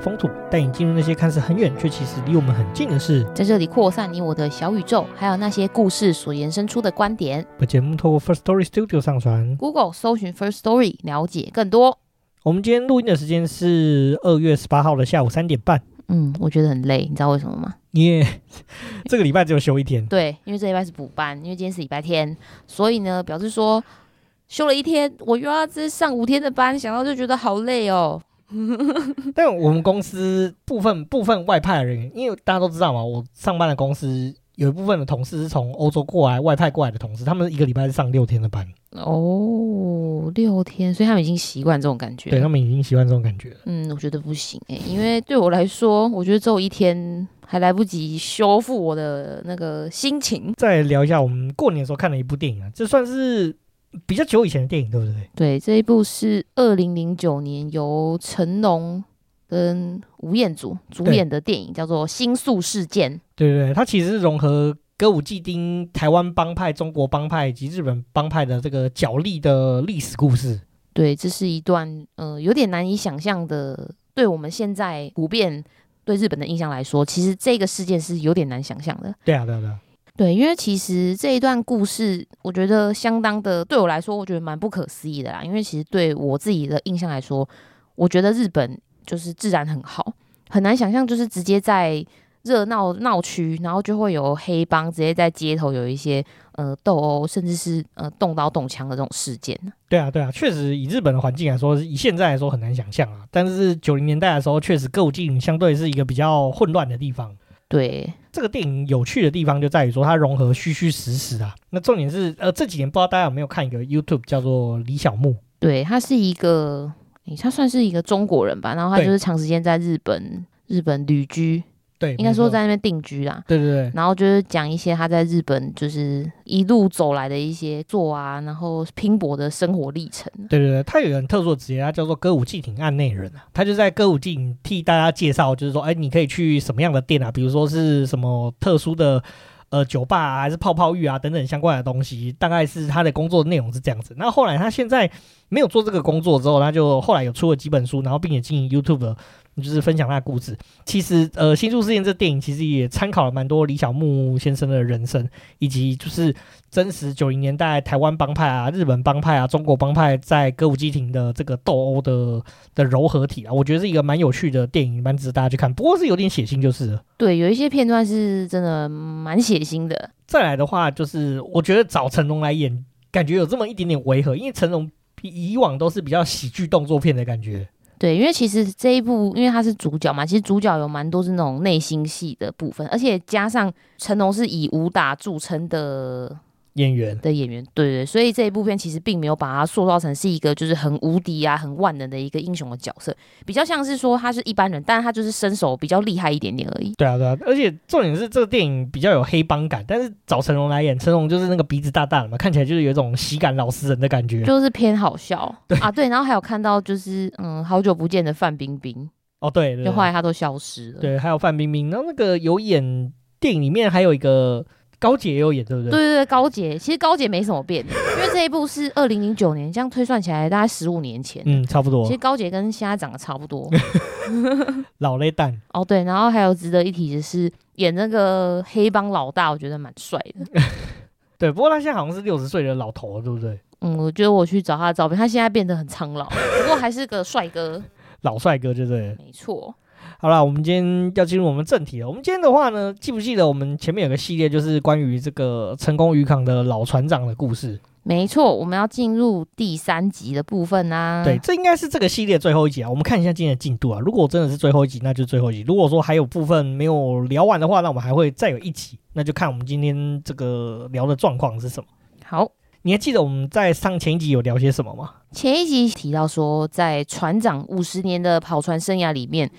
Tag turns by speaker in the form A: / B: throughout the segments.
A: 风土带你进入那些看似很远却其实离我们很近的事，
B: 在这里扩散你我的小宇宙，还有那些故事所延伸出的观点。
A: 本节目透过 First Story Studio 上传
B: ，Google 搜寻 First Story 了解更多。
A: 我们今天录音的时间是二月十八号的下午三点半。
B: 嗯，我觉得很累，你知道为什么吗？
A: 因为 这个礼拜只有休一天。
B: 对，因为这礼拜是补班，因为今天是礼拜天，所以呢，表示说休了一天，我又要再上五天的班，想到就觉得好累哦。
A: 但我们公司部分部分外派的人员，因为大家都知道嘛，我上班的公司有一部分的同事是从欧洲过来外派过来的同事，他们一个礼拜是上六天的班。
B: 哦，六天，所以他们已经习惯这种感觉。
A: 对，他们已经习惯这种感觉了。
B: 嗯，我觉得不行哎、欸，因为对我来说，我觉得只有一天还来不及修复我的那个心情。
A: 再聊一下我们过年的时候看了一部电影啊，这算是。比较久以前的电影，对不对？
B: 对，这一部是二零零九年由成龙跟吴彦祖主演的电影，叫做《星宿事件》。
A: 对对对，它其实是融合歌舞伎町、台湾帮派、中国帮派以及日本帮派的这个角力的历史故事。
B: 对，这是一段呃有点难以想象的，对我们现在普遍对日本的印象来说，其实这个事件是有点难想象的。
A: 对啊，对啊，对啊。
B: 对，因为其实这一段故事，我觉得相当的，对我来说，我觉得蛮不可思议的啦。因为其实对我自己的印象来说，我觉得日本就是治安很好，很难想象就是直接在热闹闹区，然后就会有黑帮直接在街头有一些呃斗殴，甚至是呃动刀动枪的这种事件。
A: 对啊，对啊，确实以日本的环境来说，以现在来说很难想象啊。但是九零年代的时候，确实歌舞伎相对是一个比较混乱的地方。
B: 对，这
A: 个电影有趣的地方就在于说它融合虚虚实实啊。那重点是，呃，这几年不知道大家有没有看一个 YouTube 叫做李小牧？
B: 对，他是一个，他算是一个中国人吧，然后他就是长时间在日本日本旅居。对，应该说在那边定居啦。
A: 对对对，
B: 然后就是讲一些他在日本就是一路走来的一些做啊，然后拼搏的生活历程。
A: 对对对，他有一个很特殊的职业，他叫做歌舞伎町案内人啊。他就在歌舞伎町替大家介绍，就是说，哎，你可以去什么样的店啊？比如说是什么特殊的呃酒吧啊，还是泡泡浴啊等等相关的东西。大概是他的工作内容是这样子。那后来他现在没有做这个工作之后，他就后来有出了几本书，然后并且经营 YouTube。就是分享他的故事。其实，呃，《新宿事件》这电影其实也参考了蛮多李小牧先生的人生，以及就是真实九零年代台湾帮派啊、日本帮派啊、中国帮派在歌舞伎町的这个斗殴的的柔合体啊。我觉得是一个蛮有趣的电影，蛮值得大家去看。不过是有点血腥，就是了。
B: 对，有一些片段是真的蛮血腥的。
A: 再来的话，就是我觉得找成龙来演，感觉有这么一点点违和，因为成龙以往都是比较喜剧动作片的感觉。
B: 对，因为其实这一部，因为他是主角嘛，其实主角有蛮多是那种内心戏的部分，而且加上成龙是以武打著称的。
A: 演员
B: 的演员，对对，所以这一部片其实并没有把他塑造成是一个就是很无敌啊、很万能的一个英雄的角色，比较像是说他是一般人，但是他就是身手比较厉害一点点而已。
A: 对啊，对啊，而且重点是这个电影比较有黑帮感，但是找成龙来演，成龙就是那个鼻子大大的嘛，看起来就是有一种喜感老实人的感觉，
B: 就是偏好笑。
A: 对
B: 啊，对，然后还有看到就是嗯，好久不见的范冰冰
A: 哦，对，高姐也有演，对不对？
B: 对对对，高姐其实高姐没什么变，因为这一部是二零零九年，这样推算起来大概十五年前。
A: 嗯，差不多。
B: 其实高姐跟现在长得差不多，
A: 老泪蛋。
B: 哦，对，然后还有值得一提的是，演那个黑帮老大，我觉得蛮帅的。
A: 对，不过他现在好像是六十岁的老头，对不对？
B: 嗯，我觉得我去找他的照片，他现在变得很苍老，不过还是个帅哥，
A: 老帅哥，对不对？
B: 没错。
A: 好了，我们今天要进入我们正题了。我们今天的话呢，记不记得我们前面有个系列，就是关于这个成功渔港的老船长的故事？
B: 没错，我们要进入第三集的部分啊。
A: 对，这应该是这个系列最后一集啊。我们看一下今天的进度啊。如果真的是最后一集，那就是最后一集。如果说还有部分没有聊完的话，那我们还会再有一集。那就看我们今天这个聊的状况是什么。
B: 好，
A: 你还记得我们在上前一集有聊些什么吗？
B: 前一集提到说，在船长五十年的跑船生涯里面。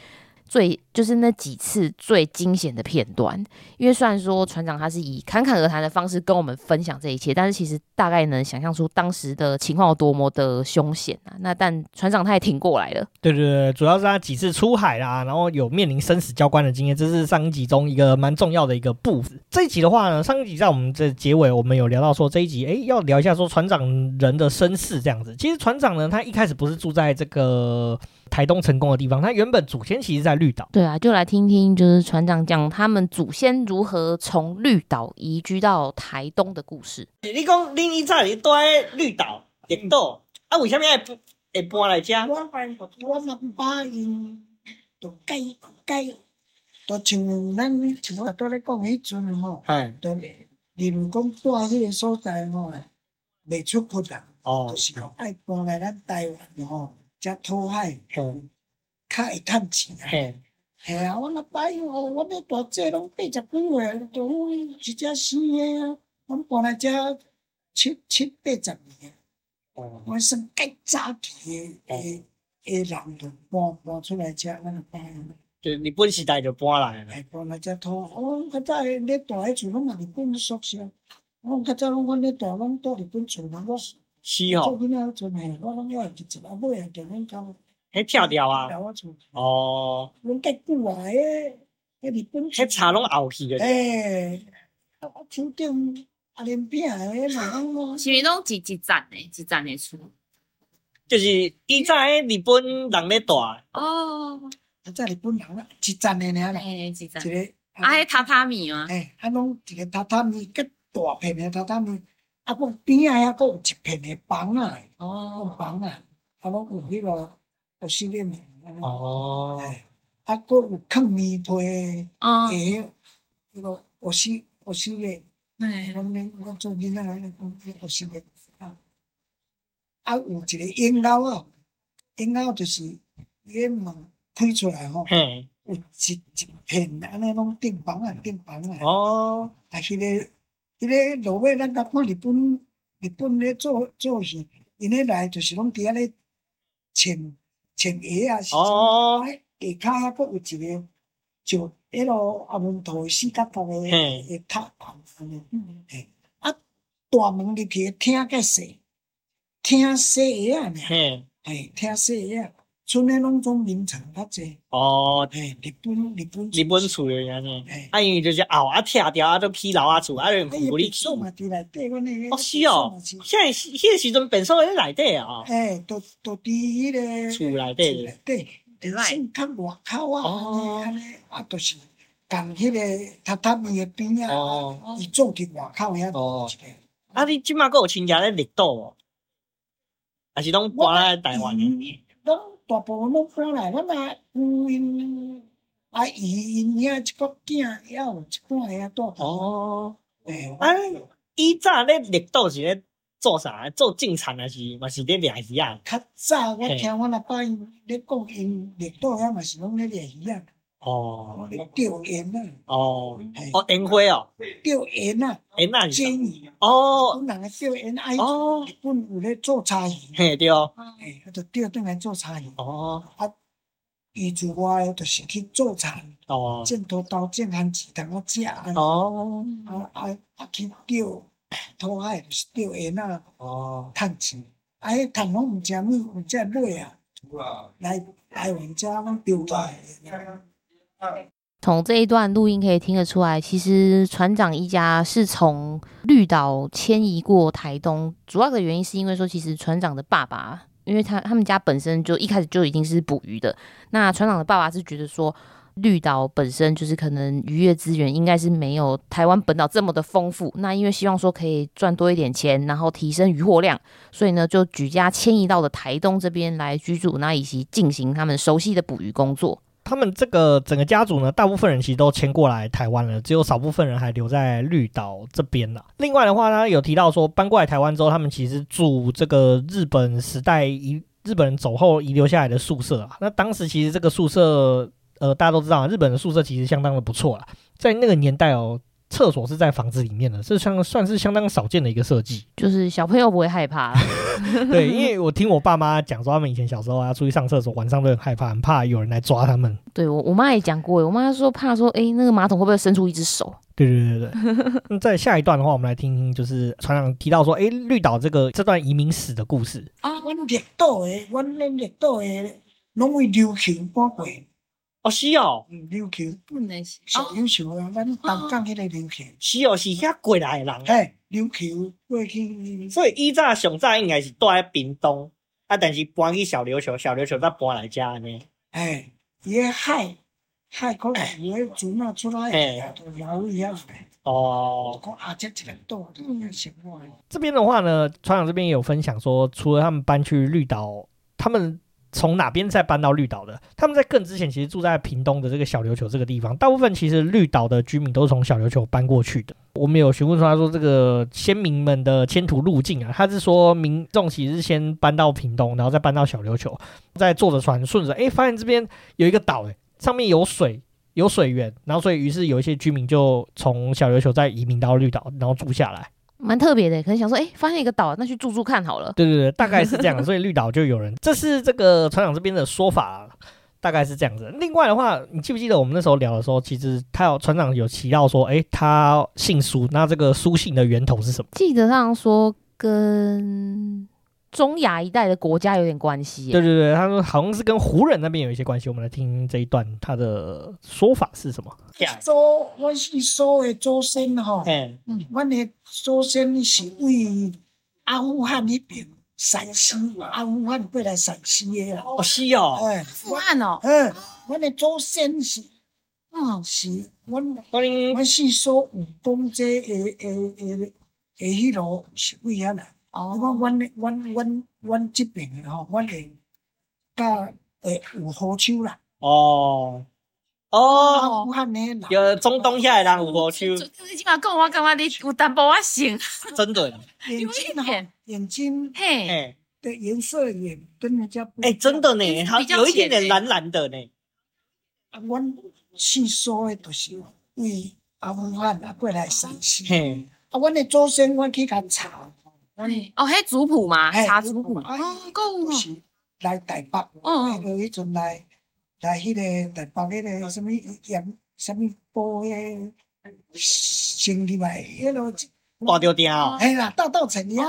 B: 最就是那几次最惊险的片段。因为虽然说船长他是以侃侃而谈的方式跟我们分享这一切，但是其实大概能想象出当时的情况有多么的凶险啊。那但船长他也挺过来了。
A: 对对对，主要是他几次出海啦，然后有面临生死交关的经验，这是上一集中一个蛮重要的一个部分。这一集的话呢，上一集在我们这结尾，我们有聊到说这一集，哎，要聊一下说船长人的身世这样子。其实船长呢，他一开始不是住在这个台东成功的地方，他原本祖先其实在绿岛。
B: 对啊，就来听听就是船长讲他们祖先如何从绿岛移居到台东的故事。
A: 你讲恁以前住在绿岛绿岛，啊，为什么会会搬来遮？
C: 我我嘛爸因就改改，就像咱像我拄咧讲迄阵吼，就人讲住迄个所在吼，未出国啊，哦，就是爱搬来咱台湾吼。遮讨海，较会趁钱啊！系啊，我那摆哦，我那大姐拢八十几岁，都一只生个啊，我搬来遮七七八十年，我算介早期诶诶人就搬搬出来遮，咱就搬。
A: 就日本时代就搬来了。
C: 搬来遮土，我较早咧大迄阵拢嘛日本宿舍，我较早拢阮咧大拢住日本厝嘛，我。
A: 是哦，迄跳掉啊！哦，
C: 阮结久啊，迄迄日本，
A: 迄茶拢后去个。
C: 诶，我抽中阿连饼诶嘛，我。
B: 是毋是拢一一站诶，一站诶厝。
A: 就是以前迄日本人咧住。
B: 哦。
C: 以前日本人啦，一站诶尔啦。
B: 诶，一站。
C: 一个。
B: 啊，迄榻榻米吗？
C: 诶，啊，拢一个榻榻米，较大片诶榻榻米。啊，讲边仔还佫有一片的房啊，哦，房啊，啊，搁有迄个有洗脸的，哦，哎，啊，搁有放棉被，哦，诶，迄个有洗有洗脸，哎，我们我做囡仔来讲，有洗脸，啊，啊，有一个烟楼啊，烟楼就是烟门开出来吼，嗯，有一一片安尼拢顶房啊，顶房啊，哦，啊，迄个。迄个落尾，咱甲看日本，日本咧做做戏，因咧来就是拢伫遐咧穿穿鞋啊，是哦？下骹还佫有一个，就迄落阿门头四角角诶，诶塔旁安尼，嘿，啊，大门入去厅较细，厅细鞋啊，嘿，嘿，厅细鞋。村内拢总名城较济哦，嘿，日本日本
A: 日本厝诶安尼，啊因为就是后啊拆掉啊，都起楼啊厝啊，就无力起。
C: 嘛伫内底，阮诶。
A: 哦是哦，现在迄个时阵变数喺内底啊。
C: 诶，都都伫迄个
A: 厝内底。
C: 内底，先较外口啊，安尼啊，都是共迄个榻榻米诶边啊，伊做伫外口遐。哦。
A: 啊，你即马阁有亲戚咧绿岛无？还是拢搬来台湾诶？
C: 大部分拢看来，阮阿姑因啊伊因遐一个囝，也有一半遐住。哦，诶，啊，
A: 伊早咧绿岛是咧做啥？做种田还是嘛是咧掠鱼啊？
C: 较早我听我阿爸因咧讲，因绿岛遐嘛是拢咧掠鱼啊。哦，钓盐啊。哦，
A: 哦，盐花哦。
C: 钓盐啊。
A: 盐啊。
C: 煎鱼。
A: 哦。
C: 日本人诶钓盐爱。哦。日本有咧做茶叶。
A: 嘿，对。哦。
C: 嘿，他就钓转来做茶叶。哦。啊，伊就我就是去做茶。哦。剪刀刀剪番薯，等我食。哦。啊啊啊！去钓拖海就是钓盐啊。哦。趁钱，啊，迄趁拢毋食米，毋食肉啊。来来阮遮拢钓来。
B: 从这一段录音可以听得出来，其实船长一家是从绿岛迁移过台东，主要的原因是因为说，其实船长的爸爸，因为他他们家本身就一开始就已经是捕鱼的，那船长的爸爸是觉得说，绿岛本身就是可能渔业资源应该是没有台湾本岛这么的丰富，那因为希望说可以赚多一点钱，然后提升渔获量，所以呢就举家迁移到了台东这边来居住，那以及进行他们熟悉的捕鱼工作。
A: 他们这个整个家族呢，大部分人其实都迁过来台湾了，只有少部分人还留在绿岛这边了。另外的话，他有提到说，搬过来台湾之后，他们其实住这个日本时代遗日本人走后遗留下来的宿舍啊。那当时其实这个宿舍，呃，大家都知道，日本的宿舍其实相当的不错了。在那个年代哦，厕所是在房子里面的，这算算是相当少见的一个设计。
B: 就是小朋友不会害怕。
A: 对，因为我听我爸妈讲说，他们以前小时候啊，出去上厕所，晚上都很害怕，很怕有人来抓他们。
B: 对我，我妈也讲过，我妈说怕说，哎，那个马桶会不会伸出一只手？
A: 对对对对。那在下一段的话，我们来听听，就是船长提到说，哎，绿岛这个这段移民史的故事
C: 啊。我绿岛的，我那绿岛的，拢会琉球搬过。
A: 哦，是哦，
C: 琉球本来是小琉球啊，咱东港迄个琉球，
A: 是哦，是遐过来的人。
C: 嘿，琉球过去，
A: 所以以早上早应该是住在屏东，啊，但是搬去小琉球，小琉球再搬来遮安尼。
C: 哎，伊个海海可能伊个船啊出来，哎，都捞伊遐来。哦，讲阿只一个岛，嗯，行哇。
A: 这边的话呢，船长这边也有分享说，除了他们搬去绿岛，他们。从哪边再搬到绿岛的？他们在更之前其实住在屏东的这个小琉球这个地方。大部分其实绿岛的居民都是从小琉球搬过去的。我们有询问说，他说这个先民们的迁徒路径啊，他是说民众其实是先搬到屏东，然后再搬到小琉球，再坐着船顺着，哎，发现这边有一个岛，哎，上面有水，有水源，然后所以于是有一些居民就从小琉球再移民到绿岛，然后住下来。
B: 蛮特别的，可能想说，哎、欸，发现一个岛，那去住住看好了。
A: 对对对，大概是这样，所以绿岛就有人，这是这个船长这边的说法，大概是这样子。另外的话，你记不记得我们那时候聊的时候，其实他有船长有提到说，哎、欸，他姓苏，那这个苏姓的源头是什么？
B: 记得上说跟。中亚一带的国家有点关系。
A: 对对对，他说好像是跟胡人那边有一些关系。我们来听这一段，他的说法是什么？
C: 祖，我是说的祖先哈。嗯，我的祖先是为阿富汗那边陕西，阿富汗过来陕西的啦。
A: 哦，是哦。
B: 哎，阿富汗哦。
C: 嗯，我的祖先是，嗯，是，我我我是说武东这诶诶诶诶，迄路是为遐来。哦，我阮阮阮阮这边的吼，阮的甲诶有好手啦。哦
A: 哦，武汉的，有中东下的人有好手。
B: 你起码跟我讲话，你有淡薄仔像。
A: 真的。
C: 眼睛哈，眼睛嘿的颜色也跟人家。
A: 哎，真的呢，它有一点点蓝蓝的呢。
C: 啊，阮姓苏的，都是为阿富汗啊过来陕西。嘿，啊，阮的祖先，阮去甲查。
B: 哦，迄族谱嘛，查族谱。哦，够
C: 是来台北，迄个迄阵来来迄个台北迄个什么盐什么波诶，先入来迄个
A: 挂吊吊。
C: 哎啦，大稻埕呀，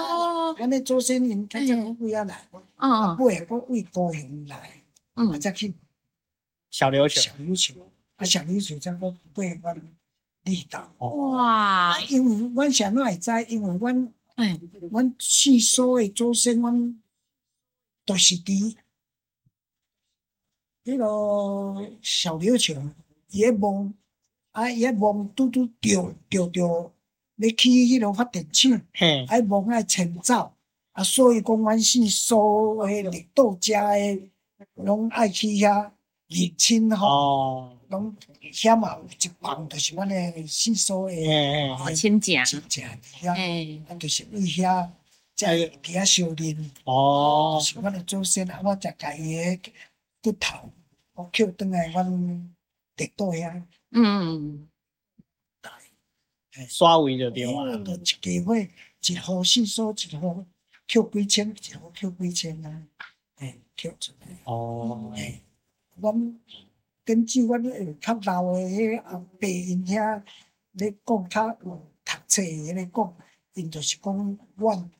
C: 安尼祖先人他从不要来，啊，不会过为高雄来，嗯，再去
A: 小琉球，
C: 小琉球，啊，小琉球再过背阮绿岛。
B: 哇，
C: 因为阮啥拢会知，因为阮。哎，阮四所的祖先，阮都是伫迄个小琉球，伊个梦，啊，伊个梦拄拄着着着要去迄个发电厂，嘿，啊，梦爱迁走，啊，所以讲阮四所诶绿岛家的，拢爱去遐认亲吼，拢遐嘛有一帮，就是阮的姓苏的
B: 啊亲戚，
C: 亲戚遐，啊，就是为遐在伫遐相认，哦，是阮的祖先，啊，我才家己个骨头，我捡转来阮绿岛遐，嗯，
A: 刷位就对啊，
C: 就一家伙，一户四所，一户捡几千，一户捡几千啊，哎，捡出来，哦，哎。阮根据阮诶较老诶迄个阿伯因遐咧讲，较有读册诶咧讲，因就是讲，阮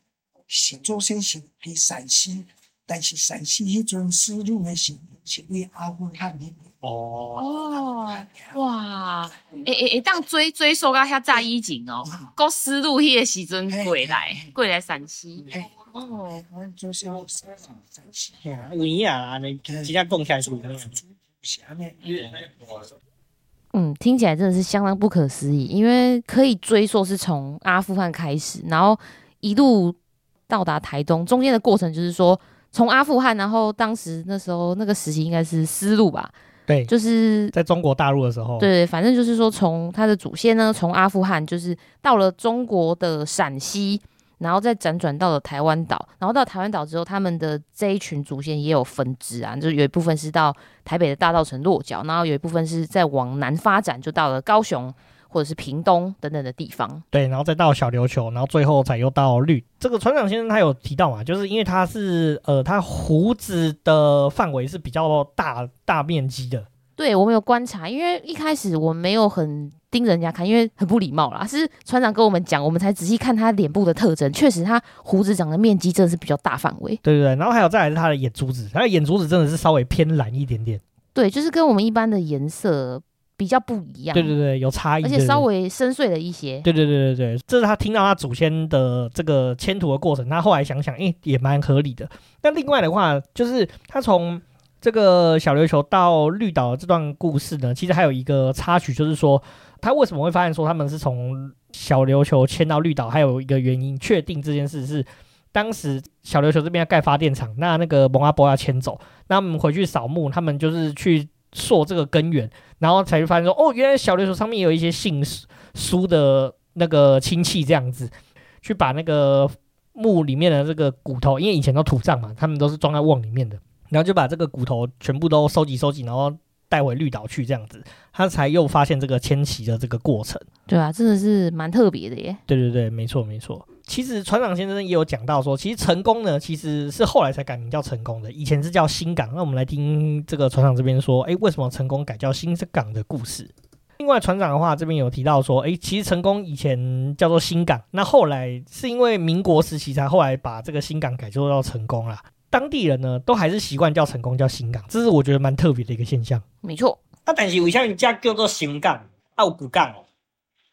C: 是祖先是伫陕西，但是陕西迄阵丝路诶是是为阿富汗迄边。
B: 哦哦，哇！诶诶诶，当追追溯到遐早以前哦，过丝路迄个时阵过来过来陕西。哦，阮祖先是陕西。有影啊，你直接讲起来是。嗯，听起来真的是相当不可思议，因为可以追溯是从阿富汗开始，然后一路到达台东，中间的过程就是说从阿富汗，然后当时那时候那个时期应该是丝路吧？
A: 对，
B: 就是
A: 在中国大陆的时候。
B: 对，反正就是说从他的祖先呢，从阿富汗就是到了中国的陕西。然后再辗转到了台湾岛，然后到台湾岛之后，他们的这一群祖先也有分支啊，就是有一部分是到台北的大稻埕落脚，然后有一部分是再往南发展，就到了高雄，或者是屏东等等的地方。
A: 对，然后再到小琉球，然后最后才又到绿。这个船长先生他有提到嘛，就是因为他是呃，他胡子的范围是比较大大面积的。
B: 对，我们有观察，因为一开始我没有很盯着人家看，因为很不礼貌啦。是船长跟我们讲，我们才仔细看他脸部的特征，确实他胡子长的面积真的是比较大范围。
A: 对对对，然后还有再来是他的眼珠子，他的眼珠子真的是稍微偏蓝一点点。
B: 对，就是跟我们一般的颜色比较不一样。
A: 对对对，有差异，
B: 而且稍微深邃了一些。
A: 对对对对对，这是他听到他祖先的这个迁徒的过程，他后来想想，诶，也蛮合理的。那另外的话，就是他从。这个小琉球到绿岛这段故事呢，其实还有一个插曲，就是说他为什么会发现说他们是从小琉球迁到绿岛，还有一个原因，确定这件事是当时小琉球这边要盖发电厂，那那个蒙阿波要迁走，那我们回去扫墓，他们就是去溯这个根源，然后才会发现说，哦，原来小琉球上面有一些姓苏的那个亲戚这样子，去把那个墓里面的这个骨头，因为以前都土葬嘛，他们都是装在瓮里面的。然后就把这个骨头全部都收集收集，然后带回绿岛去，这样子，他才又发现这个迁徙的这个过程。
B: 对啊，真的是蛮特别的耶。
A: 对对对，没错没错。其实船长先生也有讲到说，其实成功呢，其实是后来才改名叫成功的，以前是叫新港。那我们来听这个船长这边说，哎，为什么成功改叫新港的故事。另外，船长的话这边有提到说，哎，其实成功以前叫做新港，那后来是因为民国时期才后来把这个新港改做到成功啦。当地人呢，都还是习惯叫成功叫新港，这是我觉得蛮特别的一个现象。
B: 没错，
D: 啊，但是为什么这叫做新港？啊，有古港哦，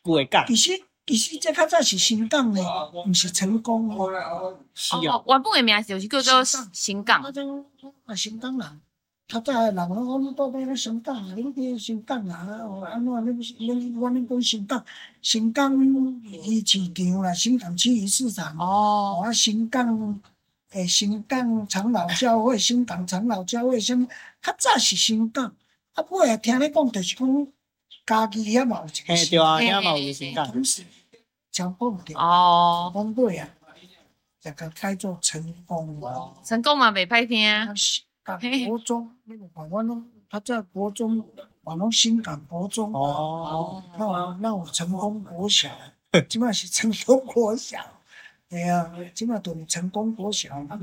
D: 古的港。
C: 其实其实这较早是新港呢，不是成功哦。
B: 是哦，原本的名字就是叫做新港。
C: 啊，新港人，较早的人讲到底咧新港啊，你去新港啊，安怎你你我们讲新港，新港鱼市场啦，新港区鱼市场哦，啊，新港。诶，新港长老教会、新港长老教会，什么较早是新港，啊，尾啊听你讲，就是讲家己遐嘛有一个。
D: 对啊，遐嘛有新港。
C: 同时，强蹦的
B: 哦，
C: 讲对啊，这个改做成功了。
B: 成功嘛，袂歹听。
C: 港国中，那个台湾拢，他在国中，我拢新港国中。哦。那我那我成功国小，基本上是成功国小。对啊，即马都是成功国小，啊，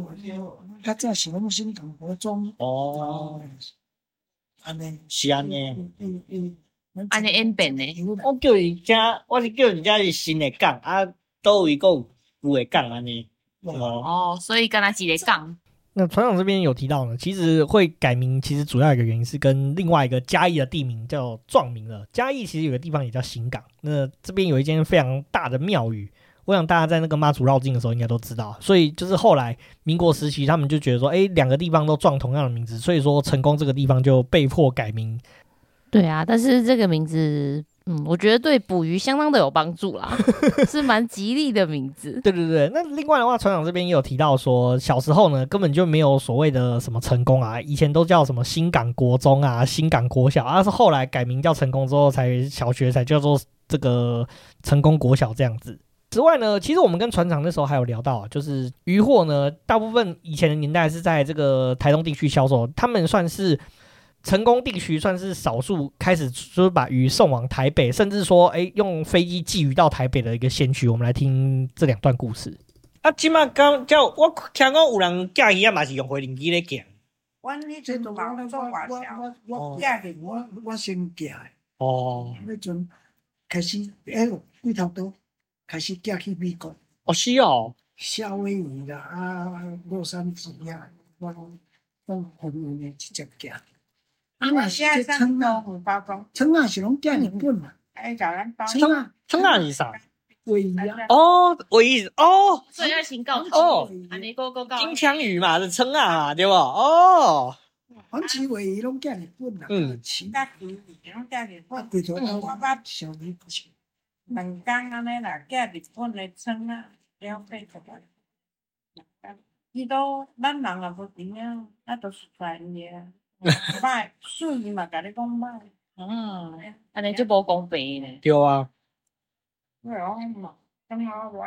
C: 较早是拢新港国中。哦，安尼
D: 是安尼，
C: 嗯嗯，
B: 安尼演变的。
D: 我叫伊遮，我是叫人家是新的港，啊，倒位个有旧的港安尼。哦
B: 哦，所以敢若一个港。
A: 那船长这边有提到呢，其实会改名，其实主要一个原因是跟另外一个嘉义的地名叫撞名了。嘉义其实有个地方也叫新港，那这边有一间非常大的庙宇。我想大家在那个妈祖绕境的时候应该都知道，所以就是后来民国时期，他们就觉得说，哎，两个地方都撞同样的名字，所以说成功这个地方就被迫改名。
B: 对啊，但是这个名字，嗯，我觉得对捕鱼相当的有帮助啦，是蛮吉利的名字。
A: 对对对，那另外的话，船长这边也有提到说，小时候呢根本就没有所谓的什么成功啊，以前都叫什么新港国中啊、新港国小，而、啊、是后来改名叫成功之后，才小学才叫做这个成功国小这样子。此外呢，其实我们跟船长那时候还有聊到啊，就是渔获呢，大部分以前的年代是在这个台东地区销售，他们算是成功地区算是少数开始就是把鱼送往台北，甚至说哎用飞机寄鱼到台北的一个先驱。我们来听这两段故事。
D: 啊，即马刚叫我听讲有人寄鱼啊，嘛是用回零机咧寄。
C: 我你这都讲做外销，我寄的我我先寄的。哦。那阵开始哎呦，几条都。开始寄去美国，
D: 哦是哦，
C: 夏威夷啦啊，洛杉矶呀，我我后面的直接寄。啊，那现在称啊，称啊是拢寄日本嘛？哎，叫咱包。
D: 称啊，称啊是啥？
C: 尾鱼啊。
D: 哦，尾鱼哦。
B: 所以要先告
D: 哦，
B: 安尼个个告。
D: 金枪鱼嘛是称啊，对不？哦。
C: 反正尾鱼拢寄日本啦。嗯。其他鱼拢寄日本。我对头我捌小鱼不行。两江安尼啦，寄日本的仓啊，了解出来。伊都咱人也无钱啊，啊都是专业。卖水嘛，甲你讲歹。
B: 嗯，安尼就无公平呢。
D: 对啊。
C: 对啊嘛，刚好我。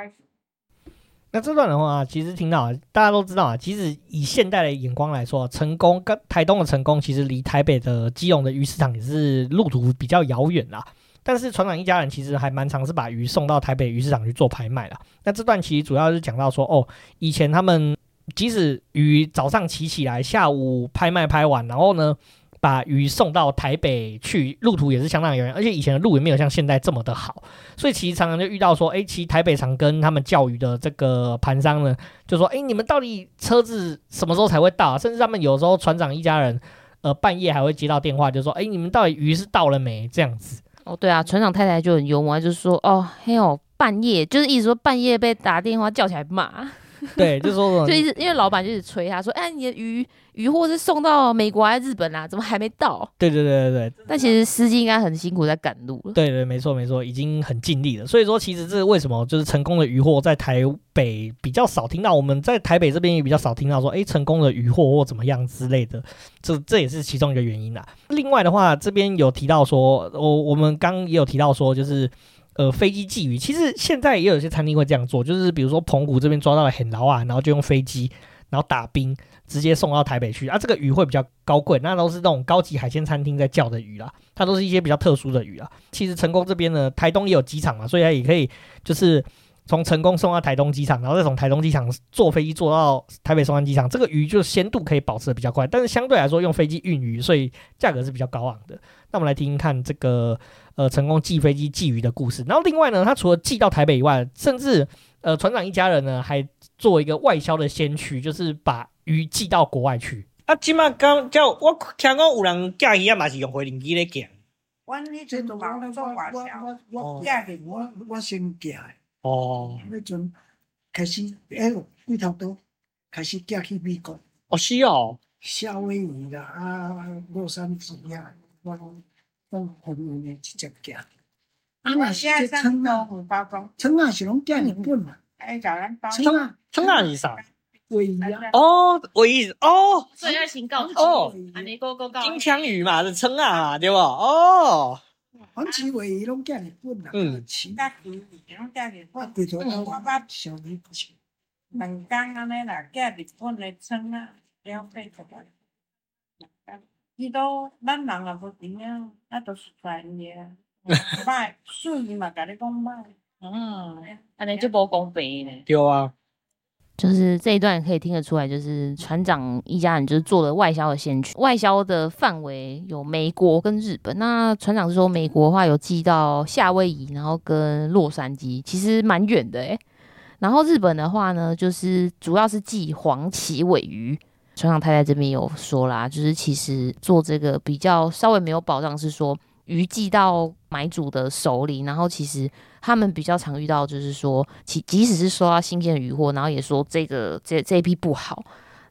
A: 那这段的话，其实听到大家都知道啊，其实以现代的眼光来说，成功跟台东的成功，其实离台北的基隆的鱼市场也是路途比较遥远啦。但是船长一家人其实还蛮常是把鱼送到台北鱼市场去做拍卖啦。那这段其实主要是讲到说，哦，以前他们即使鱼早上骑起来，下午拍卖拍完，然后呢，把鱼送到台北去，路途也是相当遥远，而且以前的路也没有像现在这么的好，所以其实常常就遇到说，哎，其实台北常跟他们叫鱼的这个盘商呢，就说，哎，你们到底车子什么时候才会到啊？甚至他们有时候船长一家人，呃，半夜还会接到电话，就说，哎，你们到底鱼是到了没？这样子。
B: 哦，对啊，船长太太就很幽默，就是说，哦，还有半夜，就是意思说半夜被打电话叫起来骂。
A: 对，就说，
B: 就一直因为老板就一直催他说，哎，你的鱼鱼货是送到美国还是日本啊？怎么还没到？
A: 对对对对对。
B: 但其实司机应该很辛苦在赶路了。
A: 对对，没错没错，已经很尽力了。所以说，其实这是为什么就是成功的鱼货在台北比较少听到，我们在台北这边也比较少听到说，哎，成功的鱼货或怎么样之类的，这这也是其中一个原因啦。另外的话，这边有提到说，我我们刚也有提到说，就是。呃，飞机寄鱼，其实现在也有些餐厅会这样做，就是比如说澎湖这边抓到了很捞啊，然后就用飞机，然后打冰直接送到台北去啊。这个鱼会比较高贵，那都是那种高级海鲜餐厅在叫的鱼啦，它都是一些比较特殊的鱼啦。其实成功这边呢，台东也有机场嘛，所以它也可以就是从成功送到台东机场，然后再从台东机场坐飞机坐到台北松山机场，这个鱼就是鲜度可以保持的比较快，但是相对来说用飞机运鱼，所以价格是比较高昂的。那我们来听听看这个。呃，成功寄飞机寄鱼的故事。然后另外呢，他除了寄到台北以外，甚至呃，船长一家人呢还做一个外销的先驱，就是把鱼寄到国外去。
D: 啊，今麦刚叫我听讲有人寄鱼啊，嘛是用飞机来寄。
C: 我我我我我寄的，我我先寄的。哦。那阵开始哎，几头都开始寄去美国。
D: 哦，是哦。
C: 夏威夷啦，啊，洛杉矶呀，我。哦，后面呢直接寄。啊，那现在称啊，称啊是拢寄日本嘛？哎，叫咱包。称啊，
D: 称啊是啥？
C: 鮪鱼啊。
D: 哦，鮪鱼哦。
B: 所以要先告
D: 哦。金枪鱼嘛是称啊，对不？哦。
C: 反正尾鱼拢寄日本啦。
D: 嗯。
C: 其他鱼拢寄日本。我对头我捌小鱼不是。两工安尼啦，寄日本的称啊，了解出来。伊都咱人也无钱啊，那都是专业。卖水嘛，甲你讲卖。
B: 嗯，安尼就无公平呢。
D: 对啊，
B: 就是这一段可以听得出来，就是船长一家人就是做了外销的先驱，外销的范围有美国跟日本。那船长是说美国的话有寄到夏威夷，然后跟洛杉矶，其实蛮远的诶。然后日本的话呢，就是主要是寄黄鳍尾鱼。船长太太这边有说啦，就是其实做这个比较稍微没有保障，是说鱼寄到买主的手里，然后其实他们比较常遇到就是说，其即使是收到新鲜的鱼货，然后也说这个这这一批不好。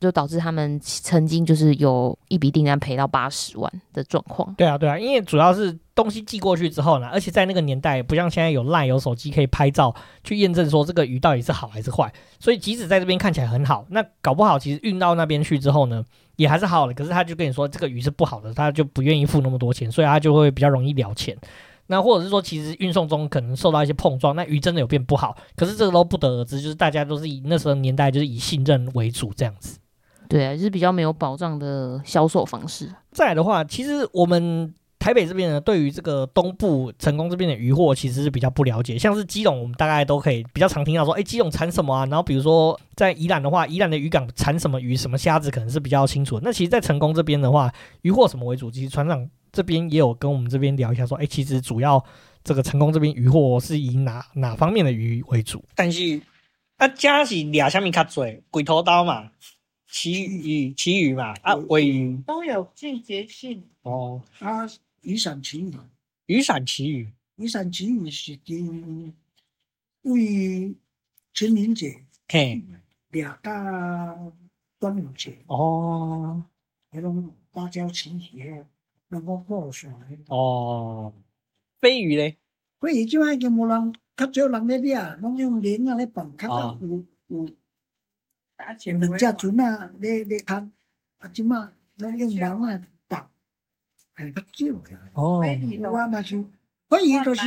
B: 就导致他们曾经就是有一笔订单赔到八十万的状况。
A: 对啊，对啊，因为主要是东西寄过去之后呢，而且在那个年代不像现在有 LINE 有手机可以拍照去验证说这个鱼到底是好还是坏，所以即使在这边看起来很好，那搞不好其实运到那边去之后呢，也还是好的。可是他就跟你说这个鱼是不好的，他就不愿意付那么多钱，所以他就会比较容易了钱。那或者是说，其实运送中可能受到一些碰撞，那鱼真的有变不好，可是这个都不得而知，就是大家都是以那时候年代就是以信任为主这样子。
B: 对啊，就是比较没有保障的销售方式。
A: 再来的话，其实我们台北这边呢，对于这个东部成功这边的鱼货，其实是比较不了解。像是基隆，我们大概都可以比较常听到说，哎，基隆产什么啊？然后比如说在宜兰的话，宜兰的渔港产什么鱼、什么虾子，可能是比较清楚的。那其实，在成功这边的话，鱼货什么为主？其实船长这边也有跟我们这边聊一下，说，哎，其实主要这个成功这边渔货是以哪哪方面的鱼为主？
D: 但是啊，家是俩虾米较多，鬼头刀嘛。旗雨，旗雨嘛，啊，尾鱼
C: 都有季节性
D: 哦。
C: 啊，雨伞旗雨，
D: 雨伞旗雨，
C: 雨伞旗雨是给为清明节，
D: 嘿，
C: 俩到端午节
D: 哦。
C: 那种芭蕉旗鱼，那个破水
D: 哦。飞鱼咧，
C: 飞鱼就爱叫无人，较少人咧掠，拢用链啊咧绑，较少有有。两只船啊，咧咧看，啊，即马拢用人啊绑，系不少嘅。
D: 哦，
C: 我嘛是，飞鱼就是，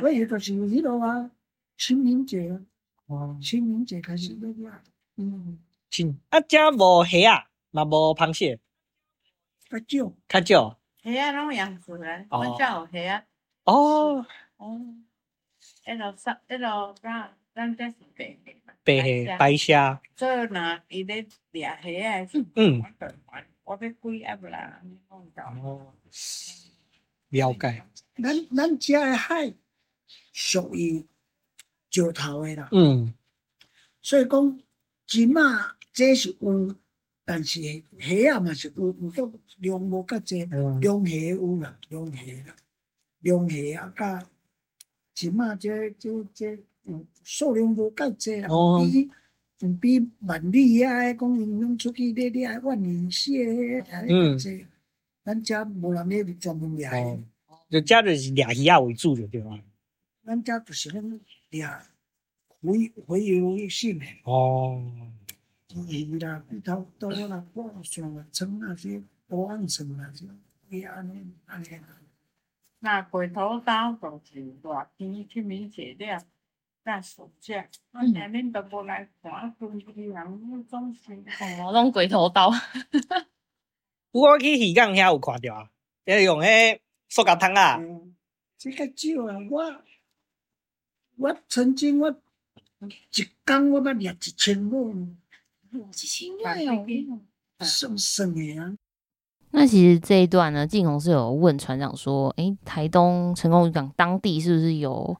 C: 飞鱼就是迄落啊，清明节，哦，清明节开始嗯，
D: 清啊，遮无虾啊，嘛无螃蟹，
C: 较少，
D: 较少，
E: 虾啊拢养殖诶，很少有虾啊。
D: 哦。
E: 哦，迄落啥？迄落咱咱这是白
D: 白虾白虾。
E: 所以若伊咧掠虾诶，
D: 嗯，
E: 我要几盒啦，
D: 哦，了解。
C: 咱咱遮诶海属于石头诶啦。
D: 嗯。
C: 所以讲，即马这是有，但是虾啊嘛是有，毋过量无较济，龙虾有啦，龙虾啦，龙虾啊，甲即马这这这嗯数量无较济啦，比毋比万里啊，讲因拢出去咧咧万年蟹，嗯，咱遮无人咧专门掠虾，
D: 就遮就是掠鱼仔为主着对啊。
C: 咱遮就是咱掠。回回游性诶，
D: 哦，
C: 鱼啦，龟头刀啦，波上啦，称那些多安称那些，会安尼安尼。
E: 那龟头刀就是热天去米解了，那暑假，我前面都无来看，冬天人总是
B: 哦，拢鬼头刀。
D: 不过我去鱼港遐有看到啊，就是用迄塑胶桶啊。
C: 这个少啊，我我曾经我。一工我捌掠一千五，
B: 一千个
C: 算算的啊。
B: 那其实这一段呢，晋弘是有问船长说：“诶、欸，台东成功渔港当地是不是有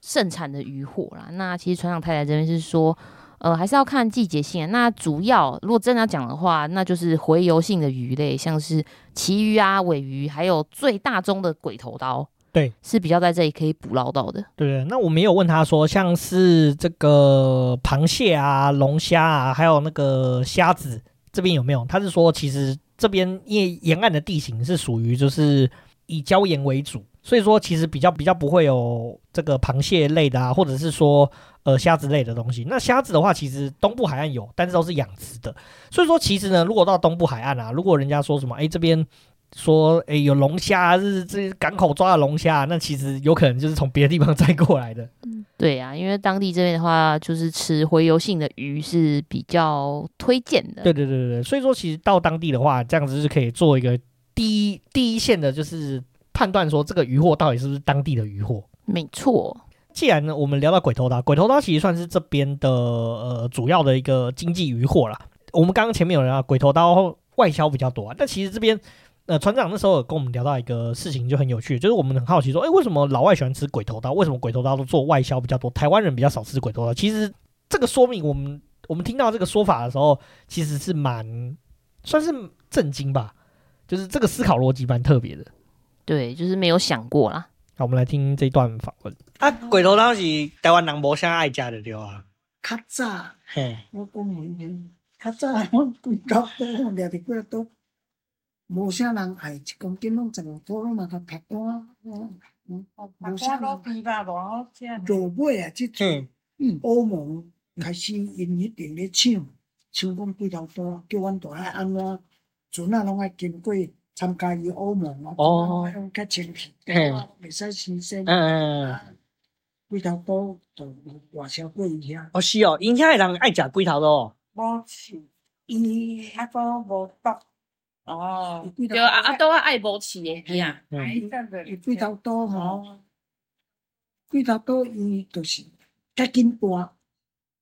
B: 盛产的渔获啦？”那其实船长太太这边是说：“呃，还是要看季节性。那主要如果真的要讲的话，那就是洄游性的鱼类，像是旗鱼啊、尾鱼，还有最大宗的鬼头刀。”
A: 对，
B: 是比较在这里可以捕捞到的。
A: 对，那我没有问他说，像是这个螃蟹啊、龙虾啊，还有那个虾子这边有没有？他是说，其实这边因为沿岸的地形是属于就是以礁岩为主，所以说其实比较比较不会有这个螃蟹类的啊，或者是说呃虾子类的东西。那虾子的话，其实东部海岸有，但是都是养殖的。所以说，其实呢，如果到东部海岸啊，如果人家说什么，哎，这边。说诶，有龙虾是这港口抓的龙虾，那其实有可能就是从别的地方摘过来的。
B: 嗯，对啊，因为当地这边的话，就是吃洄游性的鱼是比较推荐的。
A: 对对对对，所以说其实到当地的话，这样子是可以做一个第一第一线的，就是判断说这个渔获到底是不是当地的渔获。
B: 没错。
A: 既然呢，我们聊到鬼头刀，鬼头刀其实算是这边的呃主要的一个经济渔获啦。我们刚刚前面有人啊，鬼头刀外销比较多啊，但其实这边。呃，船长那时候有跟我们聊到一个事情，就很有趣，就是我们很好奇说，哎，为什么老外喜欢吃鬼头刀？为什么鬼头刀都做外销比较多？台湾人比较少吃鬼头刀？其实这个说明，我们我们听到这个说法的时候，其实是蛮算是震惊吧，就是这个思考逻辑蛮特别的。
B: 对，就是没有想过啦。
A: 好，我们来听这段访问。
D: 啊，鬼头刀是台湾人无啥爱食的对啊？
C: 较早，
D: 嘿，
C: 我讲你，较早我鬼头刀掠的鬼头刀。无啥人爱一公斤拢十五块，嘛较拍单，嗯嗯，无啥人。落尾啊，即阵欧盟开始因一定咧抢，抢讲鬼头刀，叫阮大爱安怎船啊拢爱经过参加伊欧盟啊，哦，较清气，袂使新鲜。嗯嗯。鬼头刀就外销过伊遐。
D: 哦是哦，因遐个人爱食鬼头刀。
E: 我是，伊遐个无得。哦，
B: 对啊，啊都爱无刺的，系啊，
C: 伊鬼头刀吼，鬼头刀伊就是较紧大，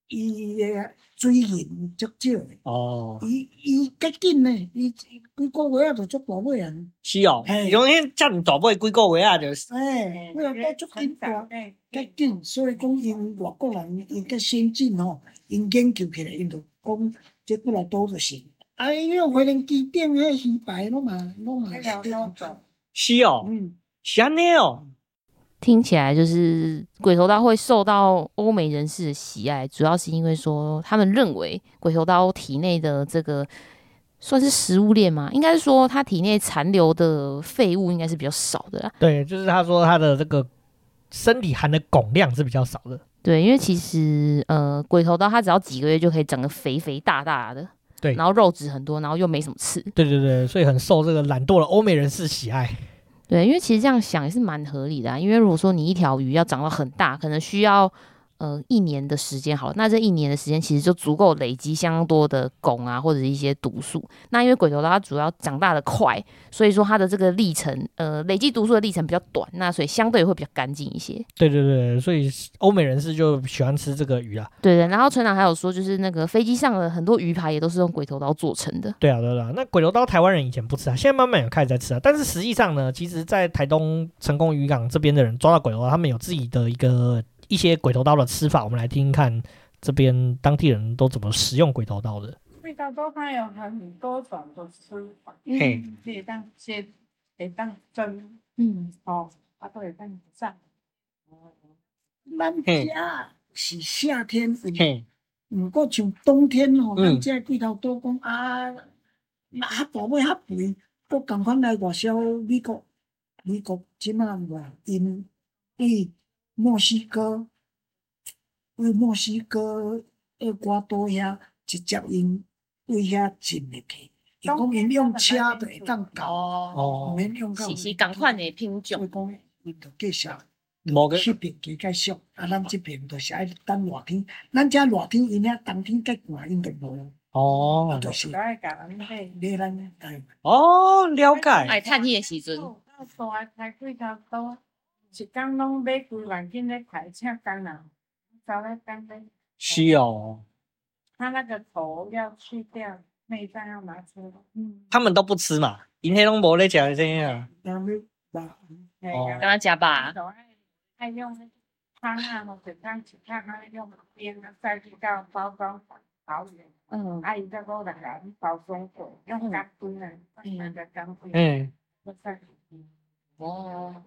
C: 伊个水银足少。哦，伊伊较紧诶，伊几个月啊就足大尾啊。
D: 是哦，用迄遮尔大尾几个月啊就。
C: 哎，鬼头刀足紧大，较紧，所以讲因外国人因较先进吼，因研究起来因就讲，这鬼头刀就是。哎呦，回龙机店那鱼排拢嘛拢嘛，
D: 是哦，嗯，是安尼哦。
B: 听起来就是鬼头刀会受到欧美人士的喜爱，主要是因为说他们认为鬼头刀体内的这个算是食物链嘛，应该是说它体内残留的废物应该是比较少的啦。
A: 对，就是他说他的这个身体含的汞量是比较少的。
B: 对，因为其实呃，鬼头刀它只要几个月就可以长得肥肥大大的。
A: 对，
B: 然后肉质很多，然后又没什么刺。
A: 对对对，所以很受这个懒惰的欧美人士喜爱。
B: 对，因为其实这样想也是蛮合理的啊。因为如果说你一条鱼要长到很大，可能需要呃一年的时间好了，那这一年的时间其实就足够累积相当多的汞啊或者一些毒素。那因为鬼头刀它主要长大的快，所以说它的这个历程呃累积毒素的历程比较短，那所以相对会比较干净一些。
A: 对对对，所以欧美人士就喜欢吃这个鱼啊。
B: 对对，然后船长还有说，就是那个飞机上的很多鱼排也都是用鬼头刀做成的。
A: 对啊对啊，那鬼头刀台湾人以前不吃啊，现在慢慢有开始在吃啊。但是实际上呢，其实，在台东成功渔港这边的人抓到鬼头刀，他们有自己的一个一些鬼头刀的吃法。我们来听听看这边当地人都怎么使用鬼头刀的。
E: 鬼头刀它有很多种的吃法，
A: 嗯，
E: 可以当切，可以当蒸，
B: 嗯，
E: 哦，啊，都可以当炸。
C: 咱家是夏天，
A: 嘿，
C: 毋过像冬天吼，
A: 嗯
C: 咱这鬼头刀讲啊，较大尾较肥，都共款来外销美国，美国即马外因对墨西哥，为墨西哥厄瓜多遐直接因对遐进入去，伊讲因用车就会当到，
A: 哦
C: 免用到。
B: 是是共款的品种。
C: 讲，因着介绍。
A: 无个
C: 迄边加较俗，啊，咱这边着是爱等热天，咱遮热天因遐冬天较寒，因着无，
A: 哦
C: 啊，就是
E: 都爱甲人买。
C: 你咱。
A: 哦，了解。
B: 爱趁迄个时阵，
E: 到大开几头刀，一工拢买几万斤咧开车工人，早来干咧。
A: 是哦，
E: 他那个头要去掉，内脏要拿出来。嗯，
A: 他们都不吃嘛，因黑拢无咧食这样。
C: 咱要把
A: 哦
B: 跟他加吧。
E: 手爱用汤啊，或者汤其他爱用边啊，再去到包装好远。
B: 嗯，
E: 阿姨在嗰度人包装过，用钢杯啊，那个钢杯。
A: 嗯，
E: 哦。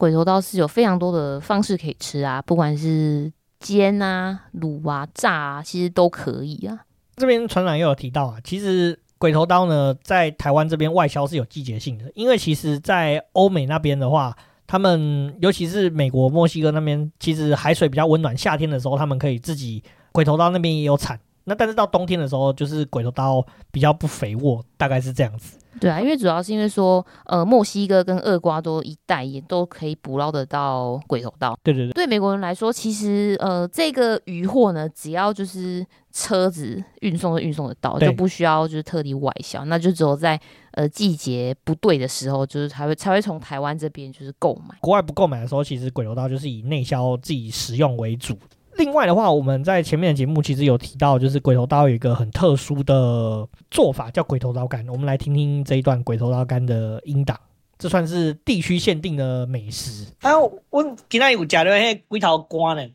B: 鬼头刀是有非常多的方式可以吃啊，不管是煎啊、卤啊、炸啊，其实都可以啊。
A: 这边船长又有提到啊，其实鬼头刀呢，在台湾这边外销是有季节性的，因为其实，在欧美那边的话，他们尤其是美国、墨西哥那边，其实海水比较温暖，夏天的时候他们可以自己鬼头刀那边也有产。那但是到冬天的时候，就是鬼头刀比较不肥沃，大概是这样子。
B: 对啊，因为主要是因为说，呃，墨西哥跟厄瓜多一带也都可以捕捞得到鬼头刀。
A: 对对对，
B: 对美国人来说，其实呃，这个渔获呢，只要就是车子运送的运送得到，就不需要就是特地外销，那就只有在呃季节不对的时候，就是才会才会从台湾这边就是购买。
A: 国外不购买的时候，其实鬼头刀就是以内销自己食用为主。另外的话，我们在前面的节目其实有提到，就是鬼头刀有一个很特殊的做法，叫鬼头刀干。我们来听听这一段鬼头刀干的音档，这算是地区限定的美食。啊，我今仔有食到迄鬼头干呢，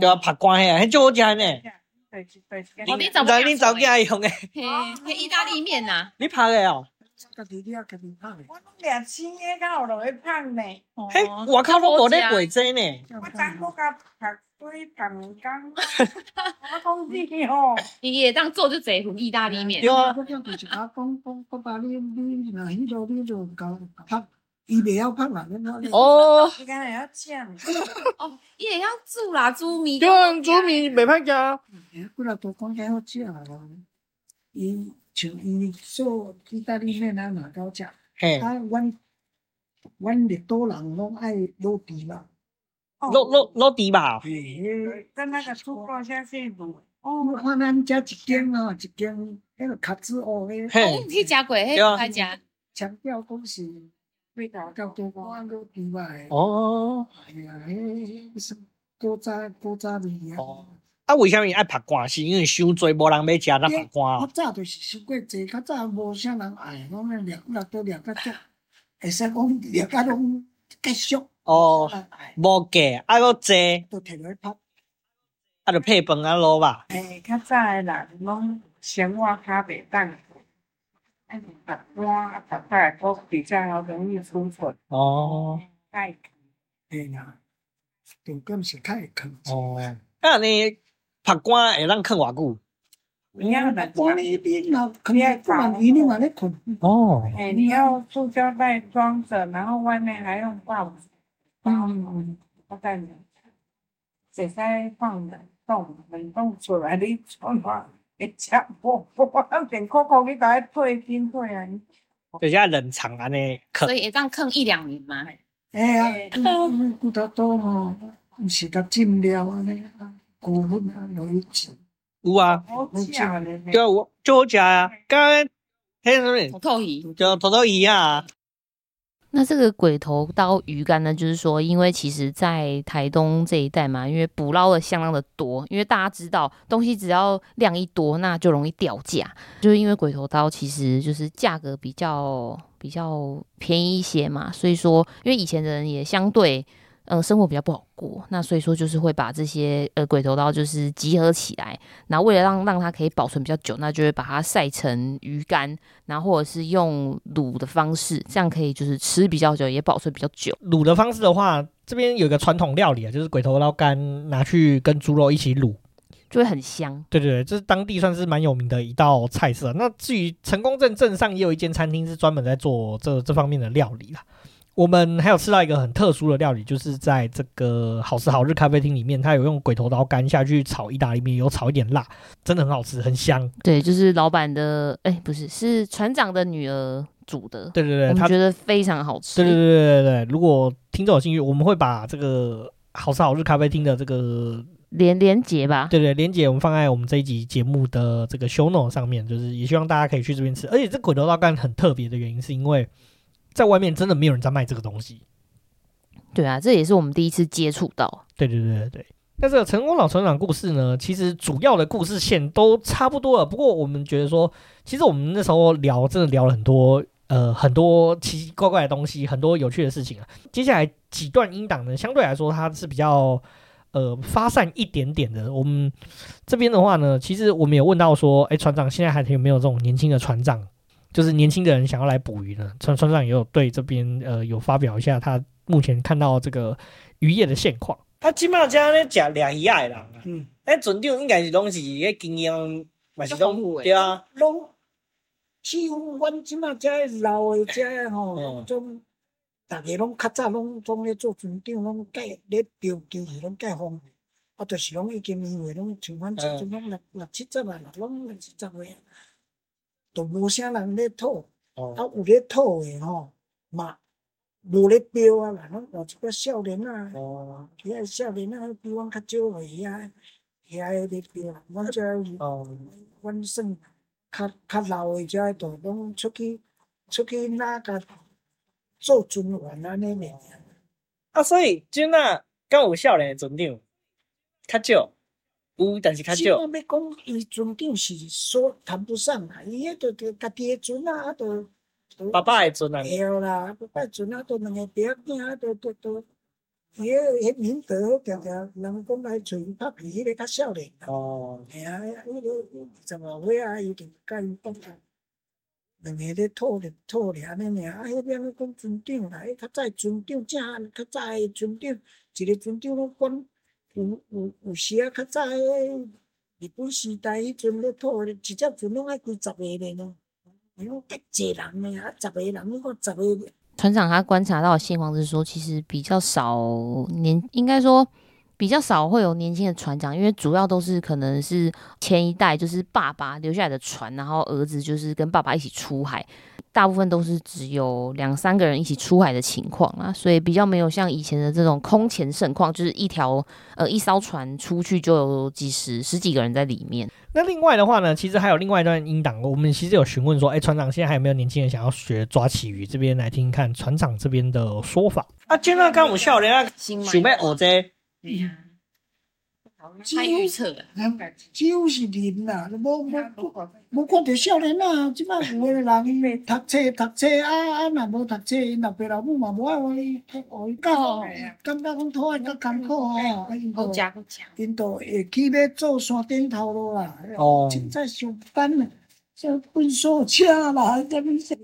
A: 对啊，拍干迄，迄最好食呢。
B: 你
A: 你
B: 嘿，意大利面呐，
A: 你拍的哦。
C: 家己你也家己拍的。
E: 我拢掠青个，敢有落去拍呢？
A: 嘿，我靠，拢无咧过这呢。
E: 我昨我甲拍水拍工，我讲你吼，
B: 你也当做就这份意大利面。
A: 对啊，
C: 我讲就是甲讲讲讲爸，你你若迄落你就搞拍，伊袂晓拍啦，你那你。
A: 哦，
E: 伊敢会晓讲？
B: 哦，伊会晓煮啦，煮面。
A: 对啊，煮面袂歹食。
C: 几若都讲较好食啦，伊像伊做意大利面啊，嘛够食。
A: 嘿，
C: 啊，阮阮绿岛人拢爱卤猪嘛，
A: 卤卤卤猪吧。
E: 那个。
C: 哦，我咱遮一间哦，一间迄个卡子哦，迄
A: 嘿，
B: 你食过，迄
A: 对啊
B: 爱食。
C: 强调讲是
E: 味道
C: 较多讲卤猪嘛的。
A: 哦，
C: 哎呀，迄是古早古早味啊。
A: 哦啊，为什么爱拍干？是因为伤济无人要食，咱拍干。
C: 较早就是伤过济，较早无啥人爱，讲咧掠掠都掠较足，会使讲掠较拢结束。
A: 哦，
C: 哎，
A: 无价，啊，佫济，
C: 都摕落去拍。
A: 啊，着配饭啊，卤吧。
E: 诶，较早诶人拢生活较袂当，啊，白干啊，白菜都比较容易储存。
A: 哦，
E: 爱
C: 嘿啦，重点是较会囥。
A: 哦，啊，你拍干会当囥偌久？
E: 你要冷
C: 我那边老可能不然一定往那捆。
A: 哦，
E: 哎，你要塑胶袋装着，然后外面还用报纸包。嗯，我带你，会使放冷冻，冷冻出来你。穿话会吃不不，连扣扣你。都要退冰退啊！
A: 就是爱冷藏安尼囥
B: 所。以会当囥一两年嘛。
C: 哎呀，骨头多吼，毋是甲浸了安尼，骨粉啊，落去煮。
D: 有啊，
E: 好吃咧，
D: 对啊，有就好食啊，刚迄什么，
B: 头鱼
D: 就头头鱼啊。
B: 那这个鬼头刀鱼竿呢，就是说，因为其实，在台东这一带嘛，因为捕捞的相当的多，因为大家知道，东西只要量一多，那就容易掉价。就是因为鬼头刀其实就是价格比较比较便宜一些嘛，所以说，因为以前的人也相对。呃，生活比较不好过，那所以说就是会把这些呃鬼头刀就是集合起来，然后为了让让它可以保存比较久，那就会把它晒成鱼干，然后或者是用卤的方式，这样可以就是吃比较久，也保存比较久。
A: 卤的方式的话，这边有一个传统料理啊，就是鬼头刀干拿去跟猪肉一起卤，
B: 就会很香。
A: 对对对，这是当地算是蛮有名的一道菜色。那至于成功镇镇上也有一间餐厅是专门在做这这方面的料理啦。我们还有吃到一个很特殊的料理，就是在这个好时好日咖啡厅里面，他有用鬼头刀干下去炒意大利面，有炒一点辣，真的很好吃，很香。
B: 对，就是老板的，哎，不是，是船长的女儿煮的。
A: 对对对，
B: 他觉得非常好吃。
A: 对对对对对，如果听众有兴趣，我们会把这个好时好日咖啡厅的这个
B: 连连结吧。
A: 对对，连结我们放在我们这一集节目的这个 show note 上面，就是也希望大家可以去这边吃。而且这鬼头刀干很特别的原因，是因为。在外面真的没有人在卖这个东西，
B: 对啊，这也是我们第一次接触到。
A: 对对对对，那这个成功老船长故事呢，其实主要的故事线都差不多了。不过我们觉得说，其实我们那时候聊，真的聊了很多，呃，很多奇奇怪怪的东西，很多有趣的事情啊。接下来几段音档呢，相对来说它是比较呃发散一点点的。我们这边的话呢，其实我们有问到说，哎，船长现在还有没有这种年轻的船长？就是年轻的人想要来捕鱼呢，船船长也有对这边呃有发表一下他目前看到这个渔业的现况。
D: 他起码这样咧食掠鱼仔的人，嗯，哎，船长应该是拢是迄经验，嘛是拢对啊，
C: 拢几乎阮即马这老的这吼，种大家拢较早拢总咧做船长，拢盖咧钓钓鱼，拢盖方便，啊，就是拢已经以为拢像阮这阵拢六六七十万，拢六七十岁。都无啥人咧讨，啊有咧讨诶吼，嘛无咧标啊，啦拢有一个少年啊，其他少年啊比阮较少岁啊，遐咧标，阮遮，阮算较较老诶遮都拢出去出去哪甲做船员安尼尔。
D: 啊，所以即那敢有少年诶船长较少。有，但是较少。即
C: 要讲，伊船长是说谈不上啦，伊迄着着家己诶船啊，啊着
D: 爸爸诶船啊。
C: 对啦，爸爸诶船啊，着两个爹仔啊，着着着，伊迄迄名德常常人讲来找伊拍皮，迄个较少年。哦。嘿啊，迄个二十外岁啊，伊就甲伊讲啊，两个咧讨咧讨咧安尼尔，啊，迄边咧讲船长啦，迄较早船长正较早诶船长，一个船长拢管。有有有时啊，较早诶日本时代迄阵咧拖咧，一只船拢爱几十个咧呢，拢介济人呢，啊，十个人你看十个。
B: 船长他观察到的现况是说，其实比较少年，应该说比较少会有年轻的船长，因为主要都是可能是前一代就是爸爸留下来的船，然后儿子就是跟爸爸一起出海。大部分都是只有两三个人一起出海的情况啊，所以比较没有像以前的这种空前盛况，就是一条呃一艘船出去就有几十十几个人在里面。
A: 那另外的话呢，其实还有另外一段音档，我们其实有询问说，哎、欸，船长现在还有没有年轻人想要学抓旗鱼？这边来听听看船长这边的说法。
D: 啊，今仔刚有少年啊，想要学这。
B: 太预测了，
C: 就是人啦，无无无看到少年啊，即摆有诶人读册读册啊啊，若无读册，因老爸老母嘛无爱互伊互伊教，感觉讲讨厌较艰苦吼，
B: 好食好食，
C: 因都会去咧做山顶头路啦，哦，凊彩上班啦，像运输车啦，这边是。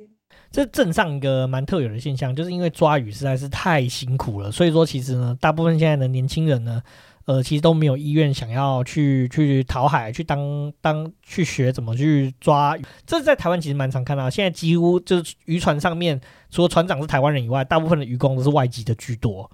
A: 这镇上一个蛮特有的现象，就是因为抓鱼实在是太辛苦了，所以说其实呢，大部分现在的年轻人呢。呃，其实都没有意愿想要去去讨海，去当当去学怎么去抓鱼。这是在台湾其实蛮常看到。现在几乎就是渔船上面，除了船长是台湾人以外，大部分的渔工都是外籍的居多。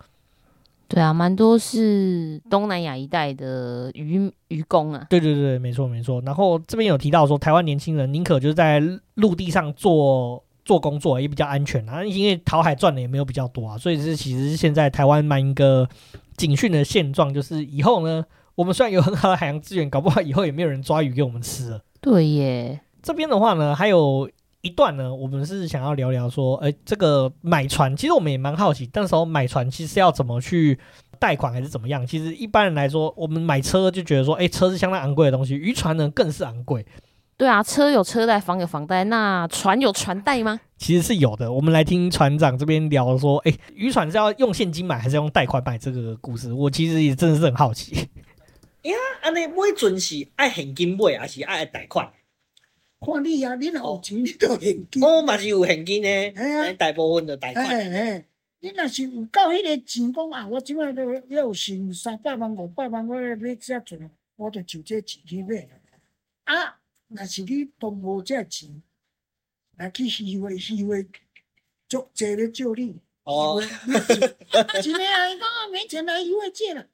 B: 对啊，蛮多是东南亚一带的渔渔工啊。
A: 对对对，没错没错。然后这边有提到说，台湾年轻人宁可就是在陆地上做。做工作也比较安全啊，因为淘海赚的也没有比较多啊，所以是其实是现在台湾蛮一个警讯的现状，就是以后呢，我们虽然有很好的海洋资源，搞不好以后也没有人抓鱼给我们吃了。
B: 对耶，
A: 这边的话呢，还有一段呢，我们是想要聊聊说，哎，这个买船，其实我们也蛮好奇，那时候买船其实要怎么去贷款还是怎么样？其实一般人来说，我们买车就觉得说，哎，车是相当昂贵的东西，渔船呢更是昂贵。
B: 对啊，车有车贷，房有房贷，那船有船贷吗？
A: 其实是有的。我们来听船长这边聊说，哎，渔船是要用现金买还是用贷款买？这个故事，我其实也真的是很好奇。
D: 呀，安尼每船是爱现金买还是爱贷款？
C: 看你啊，你若有钱，你就现金。
D: 我嘛是有现金的，
C: 哎呀，
D: 大部分就贷款。
C: 哎哎，你若是有够迄个钱，讲啊，我即摆都要有剩三百万、五百万，我要买只船，我就就这钱去买。啊。若是你都无这钱，来去虚伪虚伪，足济咧借你。
D: 哦，
C: 真诶啊！伊讲啊，没钱来虚伪借啦，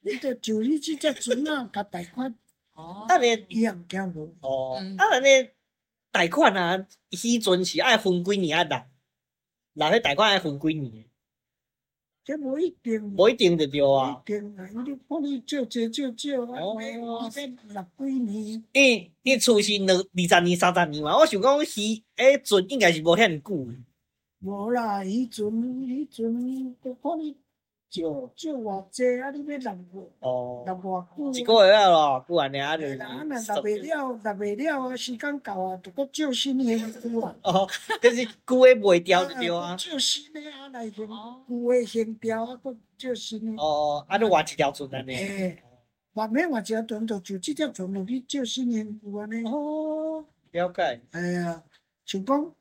C: 你着就你即只船啊，甲贷款。
D: 哦，啊，你
C: 伊也毋惊无。
D: 哦，啊，你贷款啊，迄阵是爱分几年啊？啦，那迄贷款爱分几年？
C: 这无一定，
D: 无一定就对啊。
C: 一定啊，你看你借借借借，啊，哦这六几年。
D: 伊伊厝是二二十年、三十年嘛？我想讲，迄诶船应该是无遐尼久。
C: 无啦，迄阵迄阵，你看你。借借偌济啊！你要留无？哦，留偌久？
D: 一个月啊咯，久安尼啊就。
C: 啊，若留袂了，留袂了啊！时间到啊，就搁借新诶啊。
D: 哦，就是旧诶卖掉就对啊。
C: 借新诶啊，来用旧诶先掉啊，搁借新诶。
D: 哦，啊，你换一条船安尼。
C: 诶，换免换一条船，就就即条船落去借新诶旧安尼。
D: 哦，了解。
C: 哎呀，像讲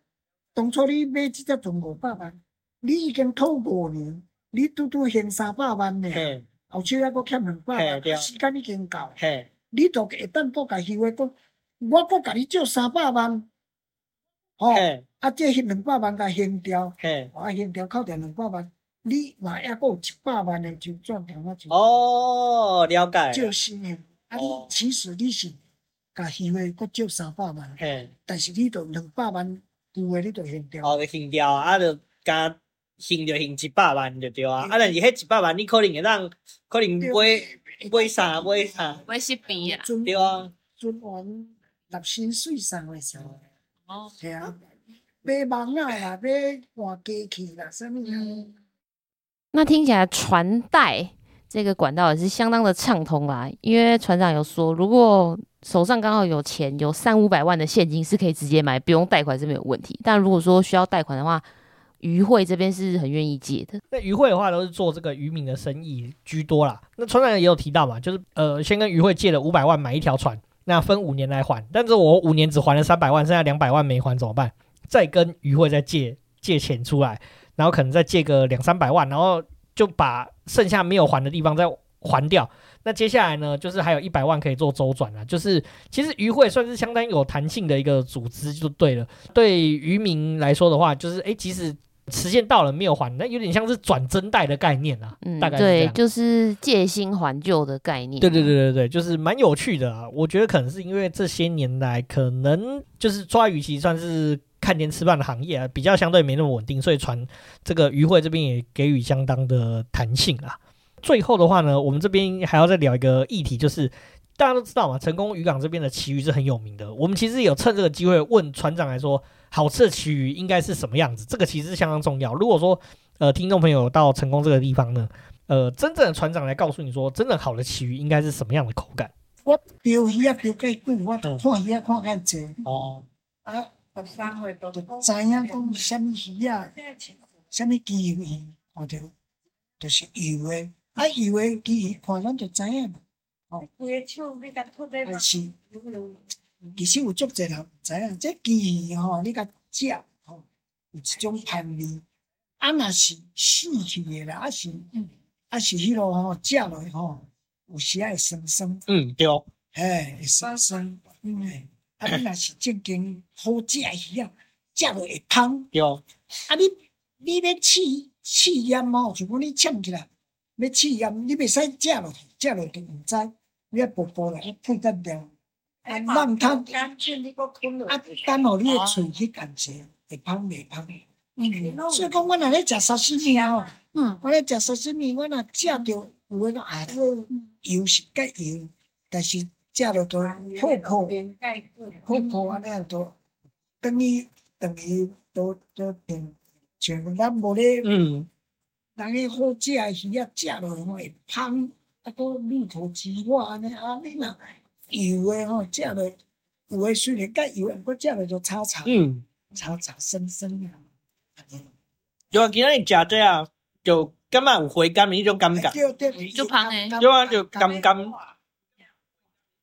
C: 当初你买即条船五百万，你已经拖五年。你拄拄还三百万呢，后手还佫欠两百万，时间已经到，你就会当佫甲伊话讲，我佫甲你借三百万，吼，啊，这迄两百万甲还掉，我还掉扣掉两百万，你嘛还佫有一百万的就赚掉我就。
D: 哦，了解。
C: 就是呢，啊，你其实你是甲伊话佫借三百万，但是你着两百万旧诶，你着还掉。
D: 哦，还掉，啊，着加。还就行一百万就对啊，啊，但是迄一百万你可能会当，可能买买啥买啥，
B: 买食品啊，
D: 对啊，
C: 存完纳新水上的时候，哦，系啊，买房啊啦，买换机器啦，什么的。
B: 那听起来船贷这个管道也是相当的畅通啦，因为船长有说，如果手上刚好有钱，有三五百万的现金是可以直接买，不用贷款是没有问题。但如果说需要贷款的话，渔会这边是很愿意借的。
A: 那渔会的话都是做这个渔民的生意居多啦。那船长也有提到嘛，就是呃，先跟渔会借了五百万买一条船，那分五年来还。但是我五年只还了三百万，剩下两百万没还怎么办？再跟渔会再借借钱出来，然后可能再借个两三百万，然后就把剩下没有还的地方再还掉。那接下来呢，就是还有一百万可以做周转了。就是其实渔会算是相当有弹性的一个组织，就对了。对渔民来说的话，就是哎，即使时间到了没有还，那有点像是转增贷的概念啊，
B: 嗯，
A: 大概
B: 对，就是借新还旧的概念。
A: 对对对对对，就是蛮有趣的啊。我觉得可能是因为这些年来，可能就是抓鱼其实算是看天吃饭的行业啊，比较相对没那么稳定，所以船这个渔会这边也给予相当的弹性啊。最后的话呢，我们这边还要再聊一个议题，就是大家都知道嘛，成功渔港这边的旗鱼是很有名的。我们其实有趁这个机会问船长来说。好吃的旗鱼应该是什么样子？这个其实是相当重要。如果说呃，听众朋友到成功这个地方呢，呃，真正的船长来告诉你说，真正好的旗鱼应该是什么样的口感？
C: 我钓鱼啊，钓介久，我看鱼啊看介济。
D: 哦。
C: 啊，十三岁都知影讲什么鱼啊，什么旗鱼，看到就是油的。啊，油的旗鱼看咱就知影嘛。哦。是。其实有足侪人毋知影，这旗鱼吼，你甲食吼，有一种香味。啊，若是死去诶啦，啊是，啊是迄落吼，食落去吼，有时会酸酸。
D: 嗯，对。
C: 嘿，会酸酸。嗯，啊，你若是正经好食诶鱼啊，食落会香。
D: 对。
C: 啊，你你要试试验吼，就讲你呛起来，要试验，你袂使食落去，食落去毋知，你要薄薄来配得了。啊，让它啊，等候你的喙去感觉，会芳袂芳。嗯，所以讲，我若咧食沙西米啊吼，嗯，我咧食沙西面，我若食着有诶个啊，个油是较油，但是食着都泡泡，泡泡安尼样都等于等于都都变，像咱无咧，嗯，人诶好食诶鱼啊，食落会芳，啊，都入口即化安尼啊，你若油诶吼，食落有诶虽然较油，毋过食落就炒炒，嗯，炒炒生生啊。
D: 就啊，今仔日食这啊，就感觉有回甘的迄种感觉，
B: 就芳诶，
D: 对啊，就甘甘，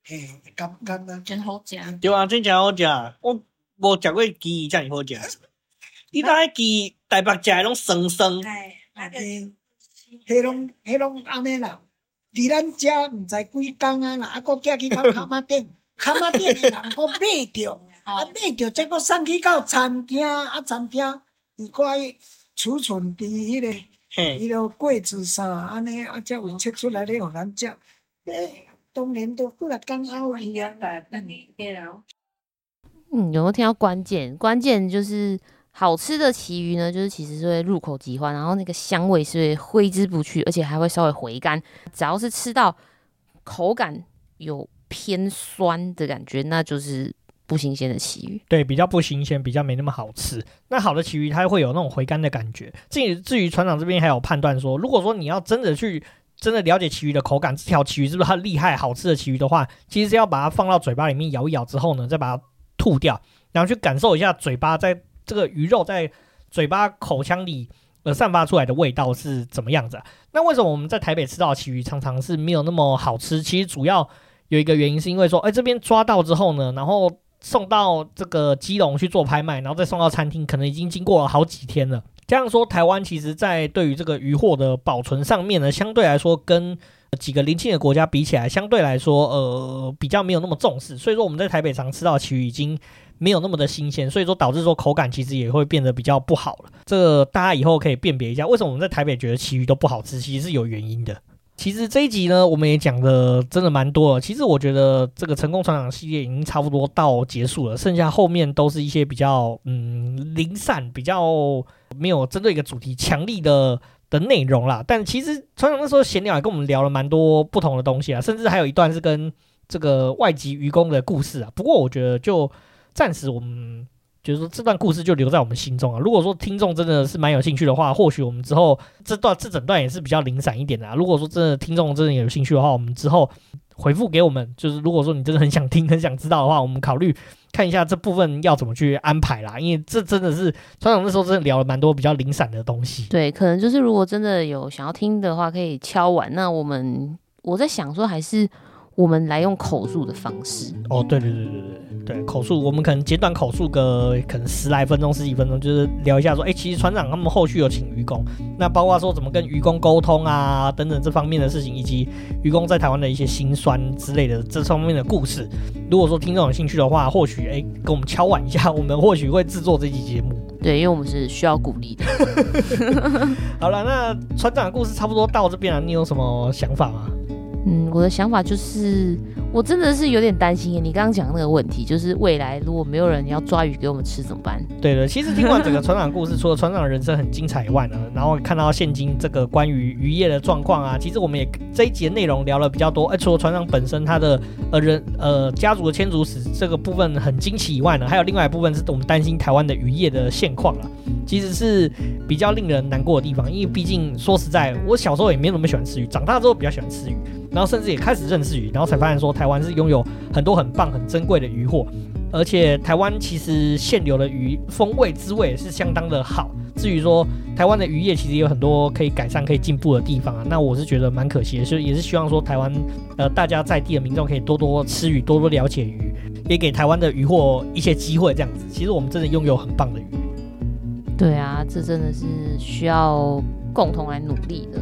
C: 嘿，甘甘啊，
B: 真好食。
D: 对啊，真正好食，我无食过鸡这么好食。你那鸡台北食诶拢酸酸，
C: 迄迄拢迄拢安尼啦。伫咱遮毋知几工啊啦，啊，搁寄去到崁仔顶，崁仔顶诶人搁买着，啊，买着再搁送去到餐厅，啊，餐厅。伊怪储存伫迄个迄个柜子上，安尼啊，则有切出来咧，互咱食。诶，当然都过来刚好一样来，那你
B: 嗯，有没有听到关键？关键就是好吃的旗鱼呢，就是其实是会入口即化，然后那个香味是挥之不去，而且还会稍微回甘。只要是吃到口感有偏酸的感觉，那就是。不新鲜的旗鱼，
A: 对，比较不新鲜，比较没那么好吃。那好的旗鱼，它会有那种回甘的感觉。至于至于船长这边还有判断说，如果说你要真的去真的了解旗鱼的口感，这条旗鱼是不是它厉害好吃的旗鱼的话，其实是要把它放到嘴巴里面咬一咬之后呢，再把它吐掉，然后去感受一下嘴巴在这个鱼肉在嘴巴口腔里呃散发出来的味道是怎么样子啊。那为什么我们在台北吃到的旗鱼常常是没有那么好吃？其实主要有一个原因是因为说，哎，这边抓到之后呢，然后送到这个基隆去做拍卖，然后再送到餐厅，可能已经经过了好几天了。这样说，台湾其实在对于这个渔获的保存上面呢，相对来说跟几个邻近的国家比起来，相对来说，呃，比较没有那么重视。所以说，我们在台北常吃到的旗鱼已经没有那么的新鲜，所以说导致说口感其实也会变得比较不好了。这个大家以后可以辨别一下，为什么我们在台北觉得旗鱼都不好吃，其实是有原因的。其实这一集呢，我们也讲的真的蛮多了。其实我觉得这个成功船长系列已经差不多到结束了，剩下后面都是一些比较嗯零散、比较没有针对一个主题强力的的内容啦。但其实船长那时候闲聊也跟我们聊了蛮多不同的东西啊，甚至还有一段是跟这个外籍渔工的故事啊。不过我觉得就暂时我们。就是说这段故事就留在我们心中啊。如果说听众真的是蛮有兴趣的话，或许我们之后这段这整段也是比较零散一点的啊。如果说真的听众真的有兴趣的话，我们之后回复给我们。就是如果说你真的很想听、很想知道的话，我们考虑看一下这部分要怎么去安排啦。因为这真的是船长那时候真的聊了蛮多比较零散的东西。
B: 对，可能就是如果真的有想要听的话，可以敲完。那我们我在想说，还是。我们来用口述的方式
A: 哦，对对对对对对，口述，我们可能简短口述个可能十来分钟、十几分钟，就是聊一下说，哎，其实船长他们后续有请愚公，那包括说怎么跟愚公沟通啊，等等这方面的事情，以及愚公在台湾的一些辛酸之类的这方面的故事。如果说听众有兴趣的话，或许哎，跟我们敲碗一下，我们或许会制作这期节目。
B: 对，因为我们是需要鼓励的。
A: 好了，那船长的故事差不多到这边了，你有什么想法吗？
B: 嗯，我的想法就是，我真的是有点担心。你刚刚讲的那个问题，就是未来如果没有人要抓鱼给我们吃怎么办？
A: 对的，其实听完整个船长故事，除了船长的人生很精彩以外呢，然后看到现今这个关于渔业的状况啊，其实我们也这一集的内容聊了比较多。哎，除了船长本身他的呃人呃家族的迁族史这个部分很惊奇以外呢，还有另外一部分是我们担心台湾的渔业的现况啊，其实是比较令人难过的地方。因为毕竟说实在，我小时候也没有那么喜欢吃鱼，长大之后比较喜欢吃鱼。然后甚至也开始认识鱼，然后才发现说台湾是拥有很多很棒、很珍贵的鱼货，而且台湾其实现流的鱼风味滋味也是相当的好。至于说台湾的渔业其实也有很多可以改善、可以进步的地方啊，那我是觉得蛮可惜的，所以也是希望说台湾呃大家在地的民众可以多多吃鱼，多多了解鱼，也给台湾的渔获一些机会。这样子，其实我们真的拥有很棒的鱼。
B: 对啊，这真的是需要共同来努力的。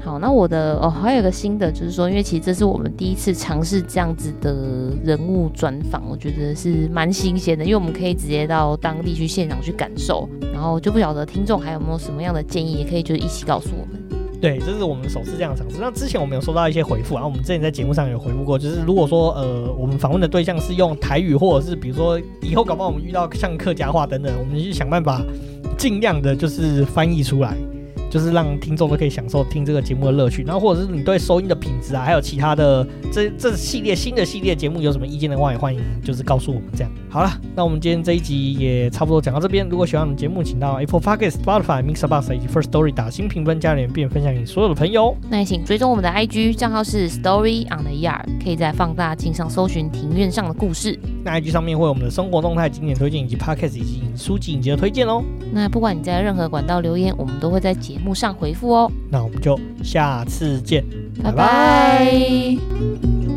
B: 好，那我的哦，还有一个新的，就是说，因为其实这是我们第一次尝试这样子的人物专访，我觉得是蛮新鲜的，因为我们可以直接到当地去现场去感受，然后就不晓得听众还有没有什么样的建议，也可以就是一起告诉我们。
A: 对，这是我们首次这样尝试。那之前我们有收到一些回复啊，我们之前在节目上有回复过，就是如果说呃我们访问的对象是用台语，或者是比如说以后搞不好我们遇到像客家话等等，我们就想办法尽量的就是翻译出来。就是让听众都可以享受听这个节目的乐趣，然后或者是你对收音的品质啊，还有其他的这这系列新的系列节目有什么意见的话，也欢迎就是告诉我们这样。好了，那我们今天这一集也差不多讲到这边。如果喜欢我们节目，请到 Apple Podcast、Spotify、MixerBox 以及 First Story 打新评分加留言，并分享给所有的朋友。
B: 那也请追踪我们的 IG 账号是 Story on the Yard，可以在放大镜上搜寻庭院上的故事。
A: 那 IG 上面会有我们的生活动态、经典推荐以及 Podcast 以及书籍影集的推荐哦。
B: 那不管你在任何管道留言，我们都会在节节目上回复哦。
A: 那我们就下次见，
B: 拜拜。拜拜。